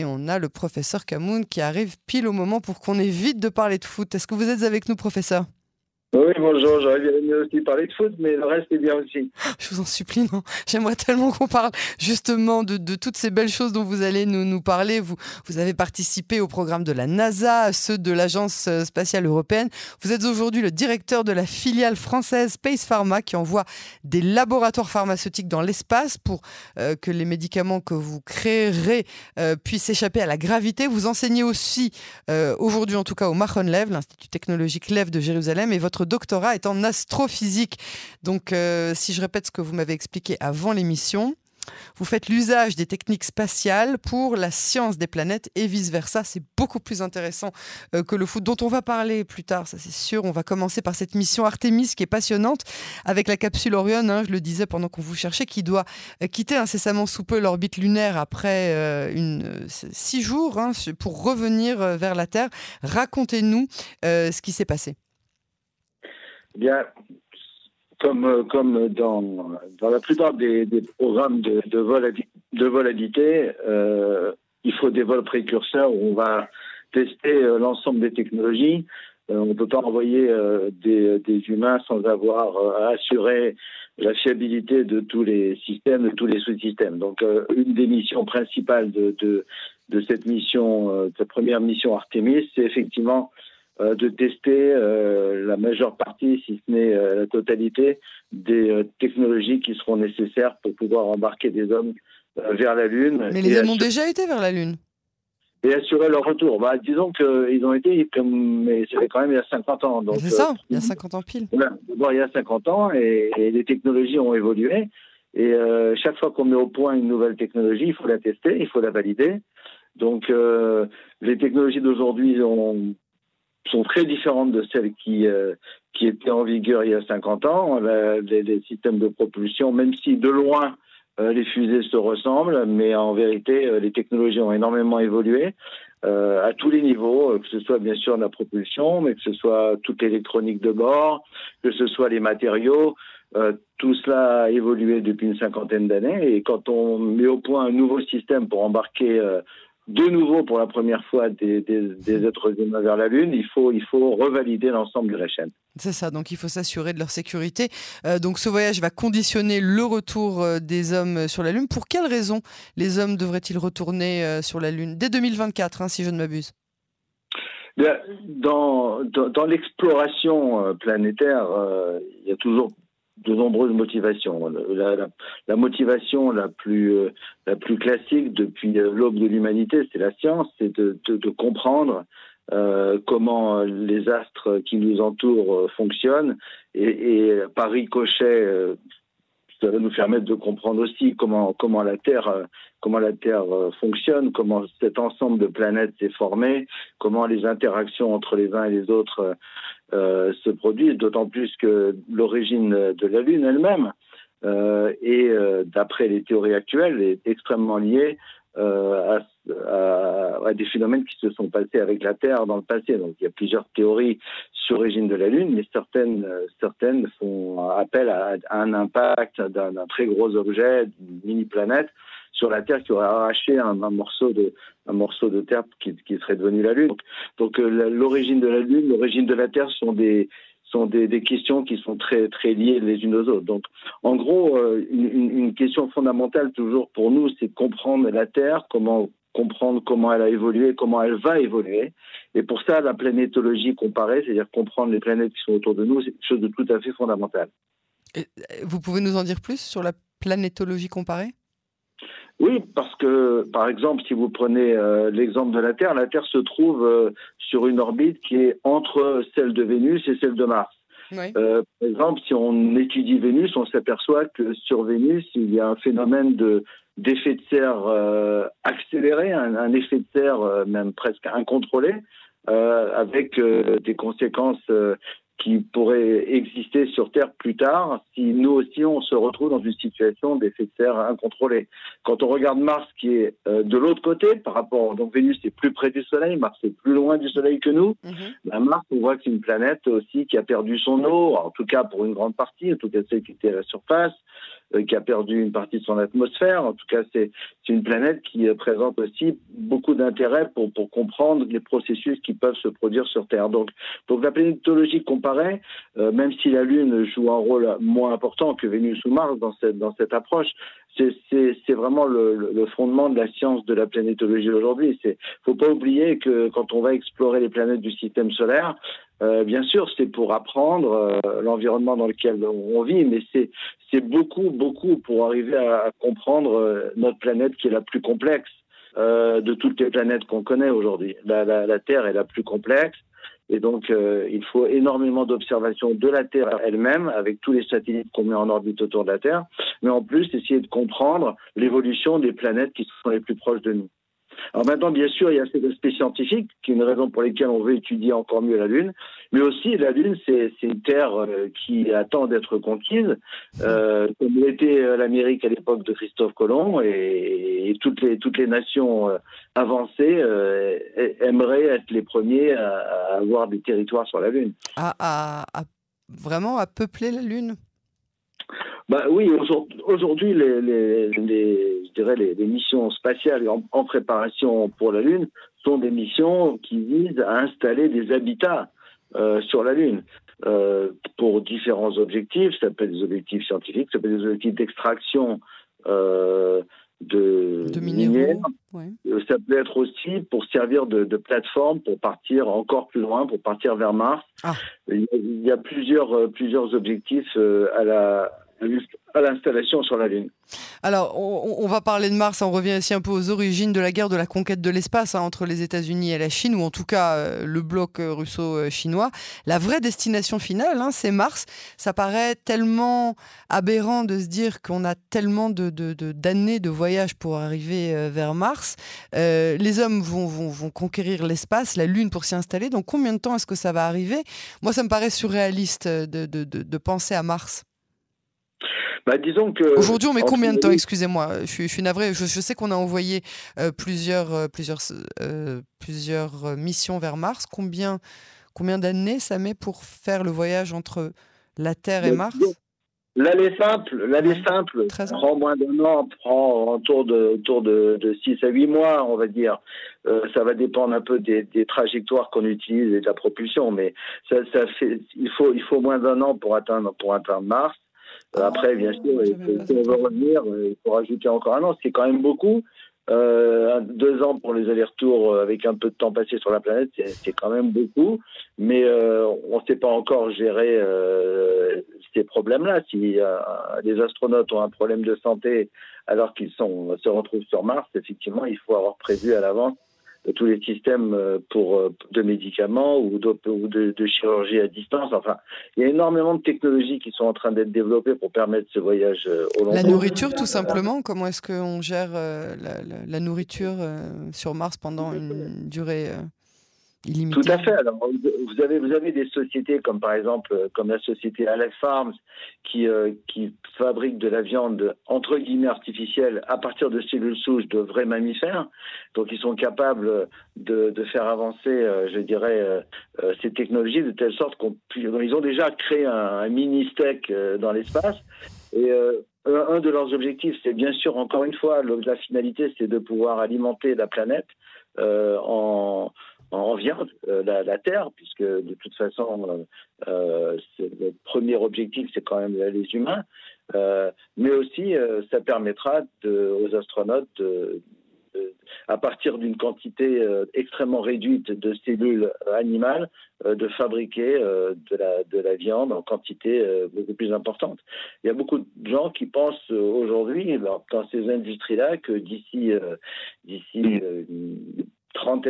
Et on a le professeur Camoun qui arrive pile au moment pour qu'on évite de parler de foot. Est-ce que vous êtes avec nous, professeur? Oui, bonjour, j'aurais bien aussi parler de foot, mais le reste est bien aussi. Je vous en supplie, non. J'aimerais tellement qu'on parle justement de, toutes ces belles choses dont vous allez nous, parler. Vous, avez participé au programme de la NASA, ceux de l'Agence euh, spatiale européenne. Vous êtes aujourd'hui le directeur de la filiale française Space Pharma qui envoie des laboratoires pharmaceutiques dans l'espace pour euh, que les médicaments que vous créerez euh, puissent échapper à la gravité. Vous enseignez aussi, aujourd'hui en tout cas, au Machon Lev, l'Institut technologique Lev de Jérusalem, et votre doctorat est en astrophysique. Donc, euh, si je répète ce que vous m'avez expliqué avant l'émission, vous faites l'usage des techniques spatiales pour la science des planètes et vice-versa. C'est beaucoup plus intéressant euh, que le foot dont on va parler plus tard, ça c'est sûr. On va commencer par cette mission Artemis qui est passionnante avec la capsule Orion, hein, je le disais pendant qu'on vous cherchait, qui doit euh, quitter incessamment sous peu l'orbite lunaire après six jours hein, pour revenir vers la Terre. Racontez-nous ce qui s'est passé. Bien, comme, euh, comme dans, dans la plupart des, des programmes de, de, vol, de volabilité, euh, il faut des vols précurseurs où on va tester euh, l'ensemble des technologies. Euh, on ne peut pas envoyer des, des, humains sans avoir euh, assuré la fiabilité de tous les systèmes, de tous les sous-systèmes. Donc, une des missions principales de, de, de cette mission, de cette première mission Artemis, c'est effectivement de tester euh, la majeure partie, si ce n'est euh, la totalité, des technologies qui seront nécessaires pour pouvoir embarquer des hommes vers la Lune. Mais les hommes ont déjà été vers la Lune et assurer leur retour. Bah, disons qu'ils ont été, mais c'était quand même il y a 50 ans. C'est ça, il y a 50 ans pile. D'abord, il y a 50 ans et, les technologies ont évolué. Et euh, chaque fois qu'on met au point une nouvelle technologie, il faut la tester, il faut la valider. Donc, euh, les technologies d'aujourd'hui ont sont très différentes de celles qui, euh, qui étaient en vigueur il y a 50 ans. les, les, systèmes de propulsion, même si de loin euh, les fusées se ressemblent, mais en vérité, euh, les technologies ont énormément évolué euh, à tous les niveaux, que ce soit bien sûr la propulsion, mais que ce soit toute l'électronique de bord, que ce soit les matériaux. tout cela a évolué depuis une cinquantaine d'années et quand on met au point un nouveau système pour embarquer de nouveau pour la première fois des, êtres humains vers la Lune, il faut, il faut revalider l'ensemble de la chaîne. C'est ça, donc il faut s'assurer de leur sécurité. Euh, donc ce voyage va conditionner le retour euh, des hommes sur la Lune. Pour quelles raisons les hommes devraient-ils retourner euh, sur la Lune Dès 2024, hein, si je ne m'abuse? Dans, dans, dans l'exploration planétaire, il y a toujours de nombreuses motivations. La, motivation la plus, euh, la plus classique depuis euh, l'aube de l'humanité, c'est la science, c'est de, comprendre euh, comment les astres qui nous entourent fonctionnent et, et par ricochet, ça va nous permettre de comprendre aussi comment, comment la Terre, comment la Terre fonctionne, comment cet ensemble de planètes s'est formé, comment les interactions entre les uns et les autres euh, se produisent, d'autant plus que l'origine de la Lune elle-même euh, est, euh, d'après les théories actuelles, est extrêmement liée euh, à, à, à, des phénomènes qui se sont passés avec la Terre dans le passé. Donc il y a plusieurs théories sur l'origine de la Lune, mais certaines, certaines font appel à un impact d'un très gros objet, d'une mini-planète, sur la Terre qui aurait arraché un, morceau de un morceau de terre qui, qui serait devenu la Lune. Donc, euh, l'origine de la Lune, l'origine de la Terre sont des sont des, questions qui sont très très liées les unes aux autres. Donc, en gros, euh, une, question fondamentale toujours pour nous, c'est comprendre la Terre, comment comprendre comment elle a évolué, comment elle va évoluer. Et pour ça, la planétologie comparée, c'est-à-dire comprendre les planètes qui sont autour de nous, c'est quelque chose de tout à fait fondamental. Et vous pouvez nous en dire plus sur la planétologie comparée? Oui, parce que, par exemple, si vous prenez euh, l'exemple de la Terre, la Terre se trouve euh, sur une orbite qui est entre celle de Vénus et celle de Mars. Oui. Euh, par exemple, si on étudie Vénus, on s'aperçoit que sur Vénus, il y a un phénomène de d'effet de serre accéléré, un, un, effet de serre même presque incontrôlé, avec des conséquences qui pourrait exister sur Terre plus tard si nous aussi on se retrouve dans une situation d'effet de serre incontrôlé. Quand on regarde Mars qui est euh, de l'autre côté par rapport donc Vénus est plus près du Soleil, Mars est plus loin du Soleil que nous. Mm -hmm. ben Mars on voit que c'est une planète aussi qui a perdu son eau, en tout cas pour une grande partie, en tout cas celle qui était à la surface. qui a perdu une partie de son atmosphère. En tout cas, c'est une planète qui présente aussi beaucoup d'intérêt pour, pour comprendre les processus qui peuvent se produire sur Terre. Donc, donc la planétologie comparée, même si la Lune joue un rôle moins important que Vénus ou Mars dans cette, dans cette approche, c'est vraiment le, fondement de la science de la planétologie aujourd'hui. Il faut pas oublier que quand on va explorer les planètes du système solaire, euh, bien sûr, c'est pour apprendre euh, l'environnement dans lequel on vit, mais c'est beaucoup, beaucoup pour arriver à, comprendre euh, notre planète qui est la plus complexe euh, de toutes les planètes qu'on connaît aujourd'hui. La, la, Terre est la plus complexe. Et donc, euh, il faut énormément d'observations de la Terre elle-même, avec tous les satellites qu'on met en orbite autour de la Terre, mais en plus, essayer de comprendre l'évolution des planètes qui sont les plus proches de nous. Alors maintenant, bien sûr, il y a cet aspect scientifique, qui est une raison pour laquelle on veut étudier encore mieux la Lune. Mais aussi, la Lune, c'est une terre euh, qui attend d'être conquise, euh, comme l'était euh, l'Amérique à l'époque de Christophe Colomb, et, et, toutes les toutes les nations avancées euh, aimeraient être les premiers à, à, avoir des territoires sur la Lune. À, à, à vraiment à peupler la Lune? Bah oui, aujourd'hui, les, les, les, je dirais les, les missions spatiales en, en, préparation pour la Lune sont des missions qui visent à installer des habitats euh, sur la Lune. Euh, pour différents objectifs, ça peut être des objectifs scientifiques, ça peut être des objectifs d'extraction euh, de, de minéraux. Ouais. Ça peut être aussi pour servir de, de, plateforme pour partir encore plus loin, pour partir vers Mars. Ah. Il, y a, il y a plusieurs, plusieurs objectifs à la, à l'installation sur la Lune. Alors, on, va parler de Mars, on revient ici un peu aux origines de la guerre de la conquête de l'espace hein, entre les États-Unis et la Chine, ou en tout cas euh, le bloc euh, russo-chinois. La vraie destination finale, hein, c'est Mars. Ça paraît tellement aberrant de se dire qu'on a tellement d'années de, de, de, voyage pour arriver euh, vers Mars. Les hommes vont, vont, vont conquérir l'espace, la Lune pour s'y installer. Donc, combien de temps est-ce que ça va arriver? Moi, ça me paraît surréaliste de penser à Mars. Bah, disons que aujourd'hui on met combien de temps Excusez-moi, je suis, je suis navré. Je, je sais qu'on a envoyé euh, plusieurs, euh, plusieurs, euh, plusieurs missions vers Mars. Combien, combien d'années ça met pour faire le voyage entre la Terre et Mars? L'année simple, l'année simple prend moins d'un an, prend autour de, autour de, de 6 à 8 mois, on va dire. Euh, ça va dépendre un peu des, des trajectoires qu'on utilise et de la propulsion, mais ça, ça fait, il faut, il faut moins d'un an pour atteindre, pour atteindre Mars. Après, bien sûr, si on veut revenir, il faut rajouter encore un an, c'est quand même beaucoup. Euh, deux ans pour les allers-retours avec un peu de temps passé sur la planète, c'est quand même beaucoup. Mais euh, on ne sait pas encore gérer euh, ces problèmes-là. Si les astronautes ont un problème de santé alors qu'ils se retrouvent sur Mars, effectivement, il faut avoir prévu à l'avance tous les systèmes pour de médicaments ou de, ou de, de, chirurgie à distance. Enfin, il y a énormément de technologies qui sont en train d'être développées pour permettre ce voyage au long La nourriture, tout simplement. Comment est-ce qu'on gère la, la, la, nourriture sur Mars pendant une durée Tout à fait. Vous avez, des sociétés comme par exemple comme la société Alex Farms qui, euh, fabrique de la viande entre guillemets artificielle à partir de cellules souches de vrais mammifères. Donc, ils sont capables de, faire avancer, euh, je dirais, euh, ces technologies de telle sorte qu'on ils ont déjà créé un, un mini steak dans l'espace. Et un de leurs objectifs, c'est bien sûr, encore une fois, la finalité, c'est de pouvoir alimenter la planète en en viande euh, la, la, terre, puisque de toute façon, euh, le premier objectif, c'est quand même les humains. Euh, mais aussi, euh, ça permettra de, aux astronautes, de, de, à partir d'une quantité euh, extrêmement réduite de cellules animales, euh, de fabriquer de la, de, la, viande en quantité beaucoup plus importante. Il y a beaucoup de gens qui pensent aujourd'hui, dans, dans ces industries-là, que d'ici d'ici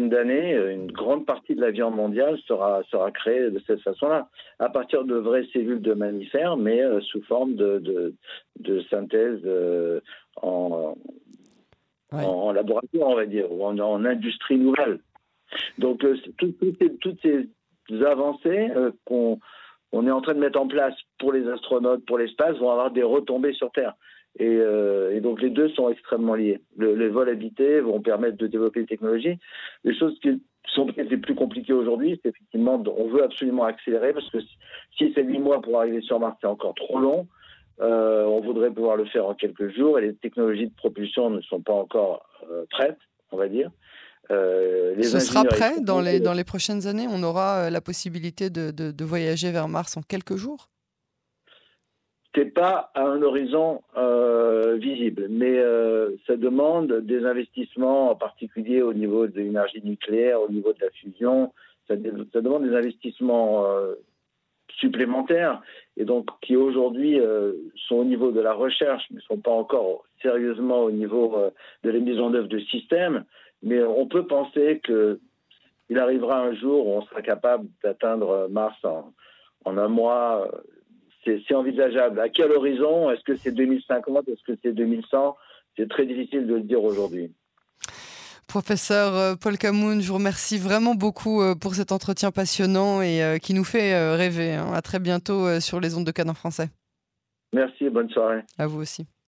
d'années, une grande partie de la viande mondiale sera, sera créée de cette façon-là, à partir de vraies cellules de mammifères, mais euh, sous forme de, de, de synthèse euh, en, ouais. en, en, laboratoire, on va dire, ou en, en industrie nouvelle. Donc, euh, tout, tout ces, toutes ces avancées euh, qu'on on est en train de mettre en place pour les astronautes, pour l'espace, vont avoir des retombées sur Terre. Et, euh, et, donc les deux sont extrêmement liés. Le, les vols habités vont permettre de développer des technologies. Les choses qui sont peut-être les plus compliquées aujourd'hui, c'est effectivement, on veut absolument accélérer parce que si c'est 8 mois pour arriver sur Mars, c'est encore trop long. on voudrait pouvoir le faire en quelques jours et les technologies de propulsion ne sont pas encore prêtes, on va dire. Ce sera prêt dans les, dans les prochaines années? On aura la possibilité de, de voyager vers Mars en quelques jours? C'est pas à un horizon euh, visible, mais euh, ça demande des investissements, en particulier au niveau de l'énergie nucléaire, au niveau de la fusion. Ça, demande des investissements euh, supplémentaires et donc qui aujourd'hui sont au niveau de la recherche, mais ne sont pas encore sérieusement au niveau de la mise en œuvre de systèmes. Mais on peut penser que il arrivera un jour où on sera capable d'atteindre Mars en un mois c'est envisageable. À quel horizon? Est-ce que c'est 2050 Est-ce que c'est 2100 C'est très difficile de le dire aujourd'hui. Professeur euh, Paul Camoun, je vous remercie vraiment beaucoup euh, pour cet entretien passionnant et euh, qui nous fait rêver. Hein. À très bientôt sur les ondes de Canon français. Merci, bonne soirée. À vous aussi.